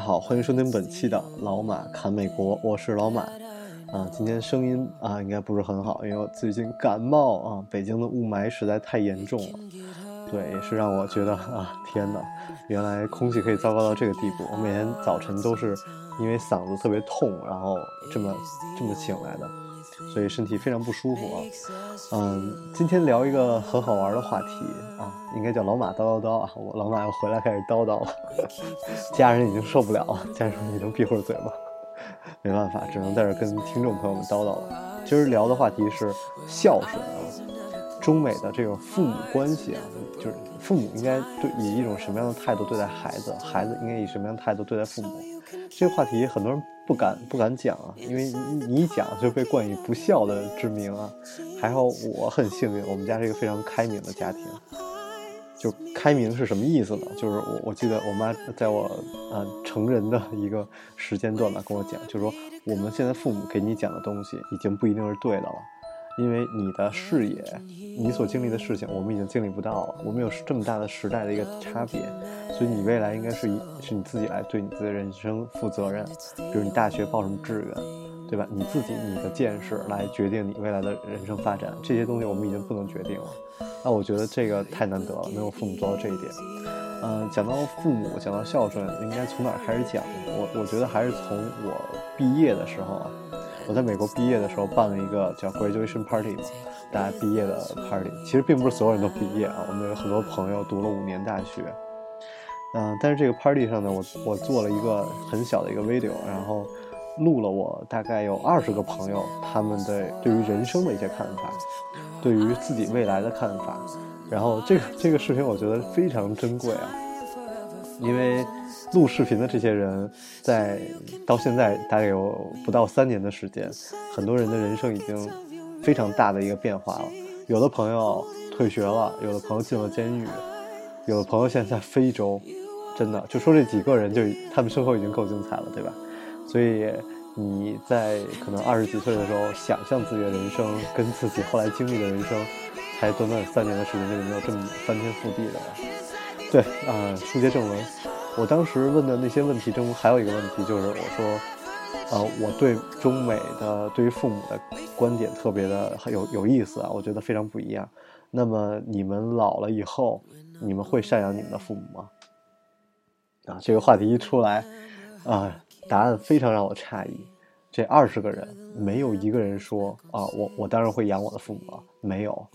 好，欢迎收听本期的老马侃美国，我是老马。啊，今天声音啊应该不是很好，因为我最近感冒啊，北京的雾霾实在太严重了。对，也是让我觉得啊，天哪，原来空气可以糟糕到这个地步。我每天早晨都是因为嗓子特别痛，然后这么这么醒来的，所以身体非常不舒服啊。嗯，今天聊一个很好玩的话题啊，应该叫老马叨叨叨啊。我老马又回来开始叨叨了，家人已经受不了了，家人说你能闭会儿嘴吗？没办法，只能在这跟听众朋友们叨叨了。今儿聊的话题是孝顺啊，中美的这个父母关系啊，就是父母应该对以一种什么样的态度对待孩子，孩子应该以什么样的态度对待父母。这个话题很多人不敢不敢讲啊，因为你你一讲就被冠以不孝的之名啊。还好我很幸运，我们家是一个非常开明的家庭。就开明是什么意思呢？就是我我记得我妈在我、呃、成人的一个时间段吧跟我讲，就是说我们现在父母给你讲的东西已经不一定是对的了，因为你的视野，你所经历的事情我们已经经历不到了，我们有这么大的时代的一个差别，所以你未来应该是以是你自己来对你自己的人生负责任，比如你大学报什么志愿。对吧？你自己你的见识来决定你未来的人生发展，这些东西我们已经不能决定了。那我觉得这个太难得了，能有父母做到这一点。嗯、讲到父母，讲到孝顺，应该从哪儿开始讲？我我觉得还是从我毕业的时候，我在美国毕业的时候办了一个叫 graduation party 嘛，大家毕业的 party。其实并不是所有人都毕业啊，我们有很多朋友读了五年大学。嗯、但是这个 party 上呢，我我做了一个很小的一个 video，然后。录了我大概有二十个朋友，他们的对于人生的一些看法，对于自己未来的看法。然后这个这个视频我觉得非常珍贵啊，因为录视频的这些人在到现在大概有不到三年的时间，很多人的人生已经非常大的一个变化了。有的朋友退学了，有的朋友进了监狱，有的朋友现在在非洲，真的就说这几个人就他们生活已经够精彩了，对吧？所以你在可能二十几岁的时候想象自己的人生，跟自己后来经历的人生，才短短三年的时间，就没有这么翻天覆地的？对啊、呃，书接正文，我当时问的那些问题中，还有一个问题就是我说，呃，我对中美的对于父母的观点特别的有有意思啊，我觉得非常不一样。那么你们老了以后，你们会赡养你们的父母吗？啊，这个话题一出来，啊。答案非常让我诧异，这二十个人没有一个人说啊，我我当然会养我的父母了，没有，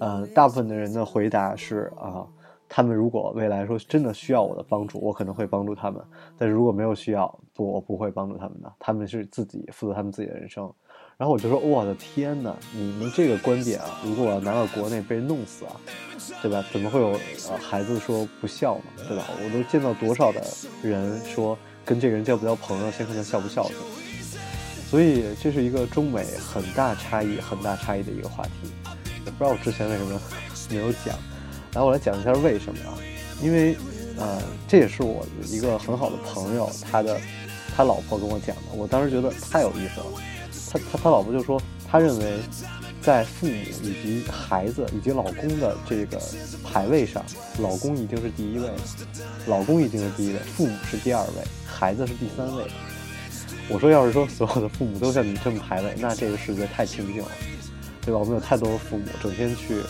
呃，大部分的人的回答是啊，他们如果未来说真的需要我的帮助，我可能会帮助他们，但是如果没有需要，不，我不会帮助他们的，他们是自己负责他们自己的人生。然后我就说，我的天哪，你们这个观点啊，如果我要拿到国内被弄死啊，对吧？怎么会有呃孩子说不孝呢？对吧？我都见到多少的人说。跟这个人交不交朋友，先看他孝不孝顺。所以这是一个中美很大差异、很大差异的一个话题。也不知道我之前为什么没有讲。来，我来讲一下为什么啊？因为呃，这也是我一个很好的朋友，他的他老婆跟我讲的。我当时觉得太有意思了。他他他老婆就说，他认为在父母以及孩子以及老公的这个排位上，老公一定是第一位，老公一定是第一位，父母是第二位，孩子是第三位。我说，要是说所有的父母都像你这么排位，那这个世界太清静了，对吧？我们有太多的父母整天去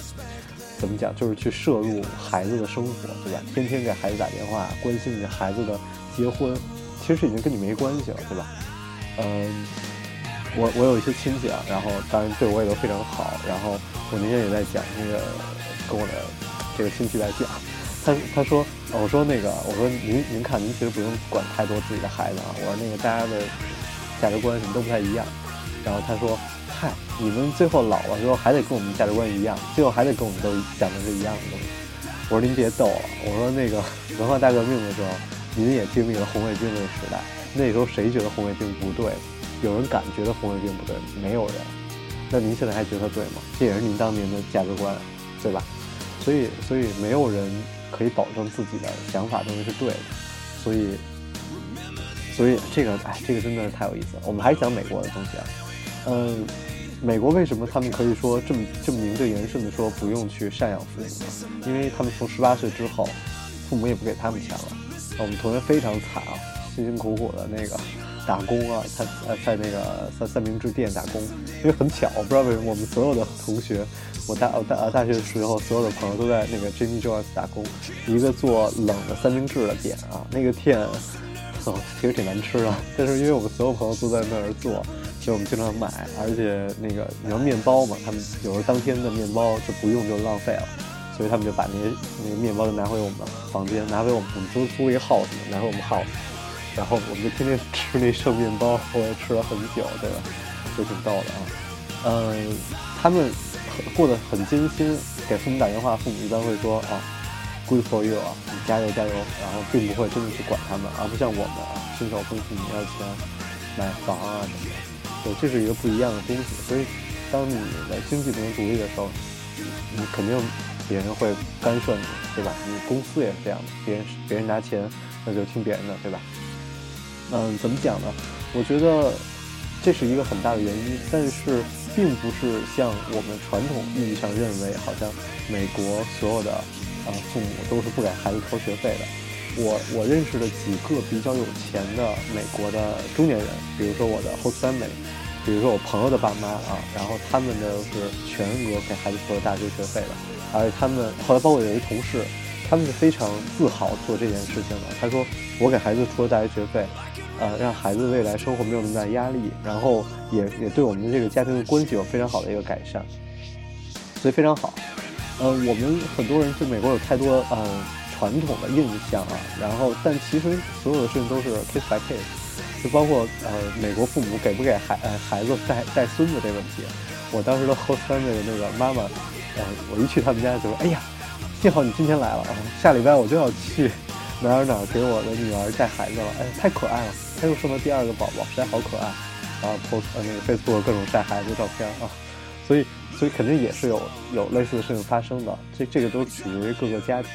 怎么讲，就是去摄入孩子的生活，对吧？天天给孩子打电话，关心你孩子的结婚，其实已经跟你没关系了，对吧？嗯。我我有一些亲戚啊，然后当然对我也都非常好，然后我那天也在讲那个跟我的这个亲戚在讲，他他说我说那个我说您您看您其实不用管太多自己的孩子啊，我说那个大家的价值观什么都不太一样，然后他说嗨，你们最后老了之后还得跟我们价值观一样，最后还得跟我们都讲的是一样的东西。我说您别逗了，我说那个文化大革命的时候，您也经历了红卫兵那个时代，那时候谁觉得红卫兵不对？有人敢觉得红卫兵不对，没有人。那您现在还觉得对吗？这也是您当年的价值观，对吧？所以，所以没有人可以保证自己的想法东西是对的。所以，所以这个，哎，这个真的是太有意思了。我们还是讲美国的东西啊，嗯，美国为什么他们可以说这么这么名正言顺的说不用去赡养父母呢？因为他们从十八岁之后，父母也不给他们钱了。我们同学非常惨啊，辛辛苦苦的那个。打工啊，在呃在那个三三明治店打工，因为很巧，我不知道为什么我们所有的同学，我大我大呃大学的时候，所有的朋友都在那个 Jimmy Jones 打工，一个做冷的三明治的店啊，那个店，哦其实挺难吃的，但是因为我们所有朋友都在那儿做，所以我们经常买，而且那个你要面包嘛，他们有时候当天的面包就不用就浪费了，所以他们就把那些那个面包就拿回我们房间，拿回我们我们租租一个 house，嘛拿回我们 house。然后我们就天天吃 那剩面包，我也吃了很久，对吧？就挺逗的啊。嗯，他们过得很艰辛，给父母打电话，父母一般会说啊，good for you 啊，你加油加油。然后并不会真的去管他们，而不像我们啊，伸手跟父母要钱买房啊什么的。对，这是一个不一样的东西。所以，当你的经济不能独立的时候，你肯定别人会干涉你，对吧？你公司也是这样的，别人别人拿钱，那就听别人的，对吧？嗯，怎么讲呢？我觉得这是一个很大的原因，但是并不是像我们传统意义上认为，好像美国所有的呃父母都是不给孩子掏学费的。我我认识的几个比较有钱的美国的中年人，比如说我的 host family，比如说我朋友的爸妈啊，然后他们呢是全额给孩子付了大学学费的，而且他们后来包括有一同事，他们是非常自豪做这件事情的。他说我给孩子出了大学学费。呃，让孩子未来生活没有那么大压力，然后也也对我们的这个家庭的关系有非常好的一个改善，所以非常好。呃，我们很多人对美国有太多呃传统的印象啊，然后但其实所有的事情都是 case by case，就包括呃美国父母给不给孩孩子带带孙子这问题。我当时都后三位的那个妈妈，呃，我一去他们家就说，哎呀，幸好你今天来了啊，下礼拜我就要去。哪儿哪儿给我的女儿带孩子了？哎，太可爱了！她又生了第二个宝宝，实在好可爱。然后 post 呃那个 Facebook 各种晒孩子的照片啊，所以所以肯定也是有有类似的事情发生的。这这个都取决于各个家庭。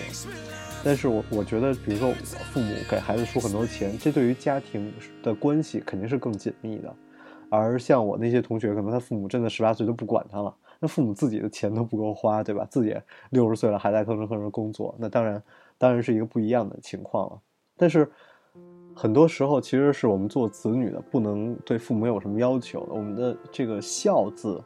但是我我觉得，比如说父母给孩子出很多钱，这对于家庭的关系肯定是更紧密的。而像我那些同学，可能他父母真的十八岁都不管他了，那父母自己的钱都不够花，对吧？自己六十岁了还在吭哧吭哧工作，那当然。当然是一个不一样的情况了，但是很多时候其实是我们做子女的不能对父母有什么要求。我们的这个“孝”字，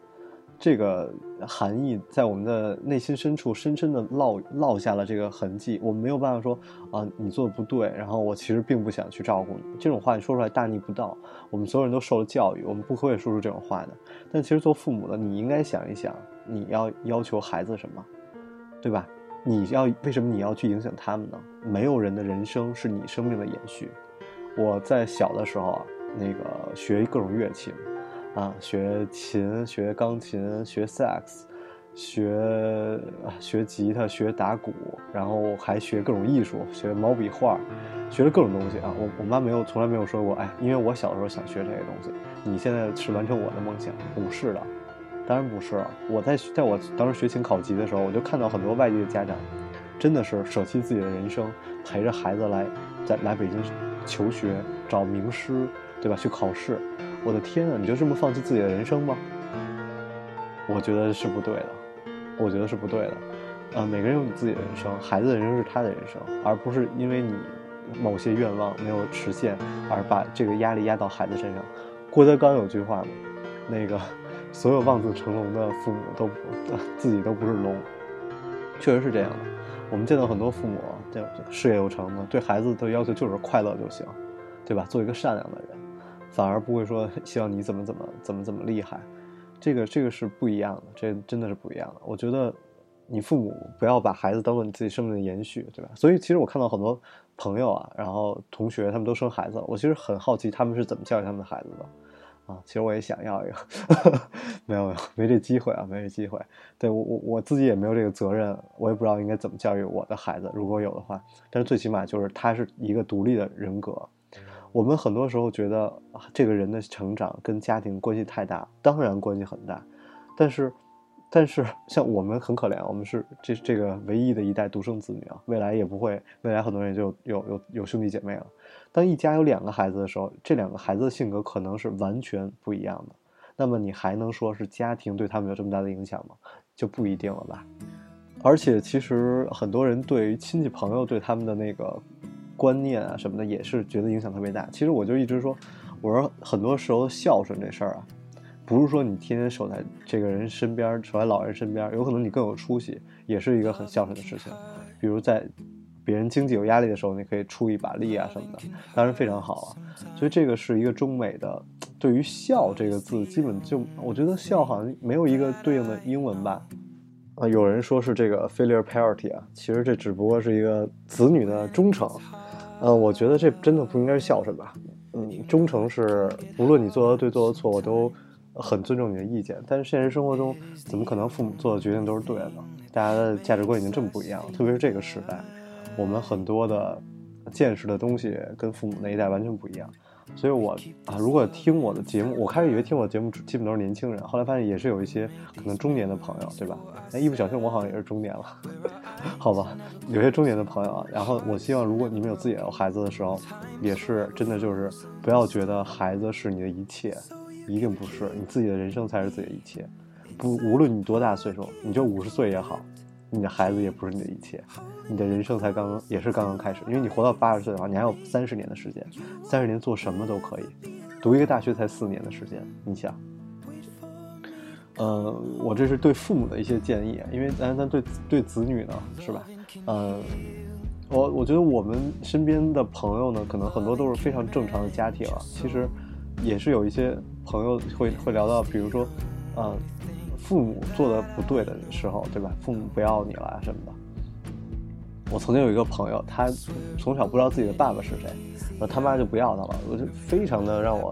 这个含义在我们的内心深处深深的烙烙下了这个痕迹。我们没有办法说啊，你做的不对，然后我其实并不想去照顾你。这种话你说出来大逆不道。我们所有人都受了教育，我们不会说出这种话的。但其实做父母的，你应该想一想，你要要求孩子什么，对吧？你要为什么你要去影响他们呢？没有人的人生是你生命的延续。我在小的时候啊，那个学各种乐器，啊，学琴、学钢琴、学萨克斯、学学吉他、学打鼓，然后还学各种艺术，学毛笔画，学了各种东西啊。我我妈没有从来没有说过，哎，因为我小时候想学这些东西，你现在是完成我的梦想，不是的。当然不是，我在在我当时学琴考级的时候，我就看到很多外地的家长，真的是舍弃自己的人生，陪着孩子来在来北京求学，找名师，对吧？去考试。我的天啊，你就这么放弃自己的人生吗？我觉得是不对的，我觉得是不对的。呃，每个人有你自己的人生，孩子的人生是他的人生，而不是因为你某些愿望没有实现而把这个压力压到孩子身上。郭德纲有句话嘛，那个。所有望子成龙的父母都不 自己都不是龙，确实是这样的。我们见到很多父母，这事业有成的，对孩子的要求就是快乐就行，对吧？做一个善良的人。反而不会说 希望你怎么怎么怎么怎么厉害。这个这个是不一样的，这真的是不一样的。我觉得你父母不要把孩子当做你自己生命的延续，对吧？所以其实我看到很多朋友啊，然后同学他们都生孩子了，我其实很好奇他们是怎么教育他们的孩子的。啊，其实我也想要一个，没有没有没这机会啊，没这机会。对我我我自己也没有这个责任，我也不知道应该怎么教育我的孩子，如果有的话。但是最起码就是他是一个独立的人格。我们很多时候觉得这个人的成长跟家庭关系太大，当然关系很大，但是。但是像我们很可怜，我们是这这个唯一的一代独生子女啊，未来也不会，未来很多人就有有有兄弟姐妹了。当一家有两个孩子的时候，这两个孩子的性格可能是完全不一样的。那么你还能说是家庭对他们有这么大的影响吗？就不一定了吧。而且其实很多人对于亲戚朋友对他们的那个观念啊什么的，也是觉得影响特别大。其实我就一直说，我说很多时候孝顺这事儿啊。不是说你天天守在这个人身边，守在老人身边，有可能你更有出息，也是一个很孝顺的事情。比如在别人经济有压力的时候，你可以出一把力啊什么的，当然非常好啊。所以这个是一个中美的，对于孝这个字，基本就我觉得孝好像没有一个对应的英文吧。啊，有人说是这个 filial piety 啊，其实这只不过是一个子女的忠诚。呃，我觉得这真的不应该是孝顺吧。嗯，忠诚是无论你做的对做的错，我都。很尊重你的意见，但是现实生活中，怎么可能父母做的决定都是对的？大家的价值观已经这么不一样了，特别是这个时代，我们很多的见识的东西跟父母那一代完全不一样。所以，我啊，如果听我的节目，我开始以为听我的节目基本都是年轻人，后来发现也是有一些可能中年的朋友，对吧？哎，一不小心我好像也是中年了，好吧？有些中年的朋友啊，然后我希望，如果你们有自己的孩子的时候，也是真的就是不要觉得孩子是你的一切。一定不是，你自己的人生才是自己的一切。不，无论你多大岁数，你就五十岁也好，你的孩子也不是你的一切。你的人生才刚刚，也是刚刚开始。因为你活到八十岁的话，你还有三十年的时间，三十年做什么都可以。读一个大学才四年的时间，你想？呃，我这是对父母的一些建议，因为咱咱对对子女呢，是吧？呃，我我觉得我们身边的朋友呢，可能很多都是非常正常的家庭啊，其实也是有一些。朋友会会聊到，比如说，呃，父母做的不对的时候，对吧？父母不要你了什么的。我曾经有一个朋友，他从小不知道自己的爸爸是谁，然后他妈就不要他了，我就非常的让我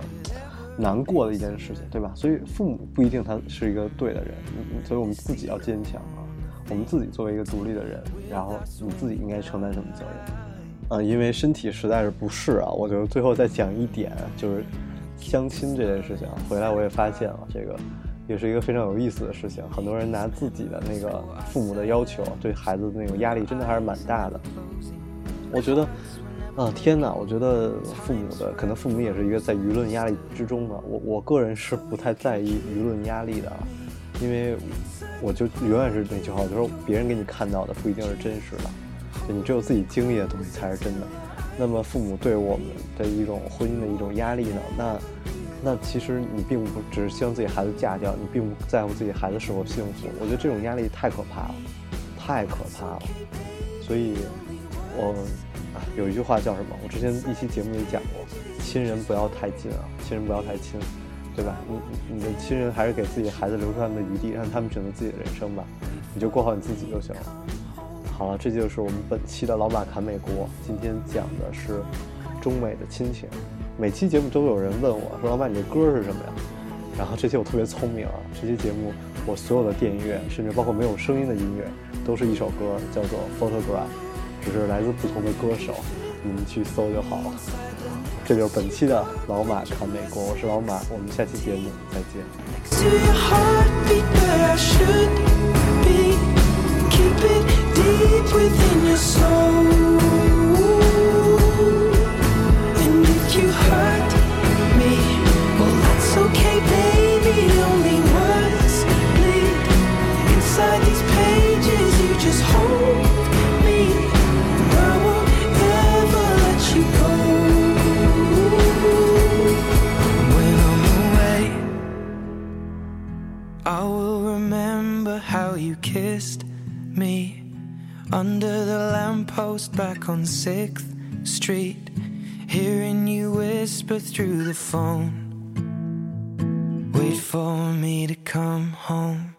难过的一件事情，对吧？所以父母不一定他是一个对的人，所以我们自己要坚强啊，我们自己作为一个独立的人，然后你自己应该承担什么责任？呃，因为身体实在是不适啊，我就最后再讲一点，就是。相亲这件事情回来，我也发现了，这个也是一个非常有意思的事情。很多人拿自己的那个父母的要求，对孩子的那种压力，真的还是蛮大的。我觉得，啊天哪！我觉得父母的可能父母也是一个在舆论压力之中的。我我个人是不太在意舆论压力的，因为我就永远是那句话，就是别人给你看到的不一定是真实的，你只有自己经历的东西才是真的。那么父母对我们的一种婚姻的一种压力呢？那，那其实你并不只是希望自己孩子嫁掉，你并不在乎自己孩子是否幸福。我觉得这种压力太可怕了，太可怕了。所以，我啊有一句话叫什么？我之前一期节目里讲过：亲人不要太近啊，亲人不要太亲，对吧？你你的亲人还是给自己孩子留出他们的余地，让他们选择自己的人生吧，你就过好你自己就行了。好了，这就是我们本期的老马侃美国。今天讲的是中美的亲情。每期节目都有人问我说：“老马，你这歌是什么呀？”然后这期我特别聪明啊，这期节目我所有的电音乐，甚至包括没有声音的音乐，都是一首歌，叫做《Photograph》，只是来自不同的歌手，你们去搜就好了。这就是本期的老马侃美国，我是老马，我们下期节目再见。Deep within your soul. On 6th Street. hearing you whisper through the phone. Wait for me to come home.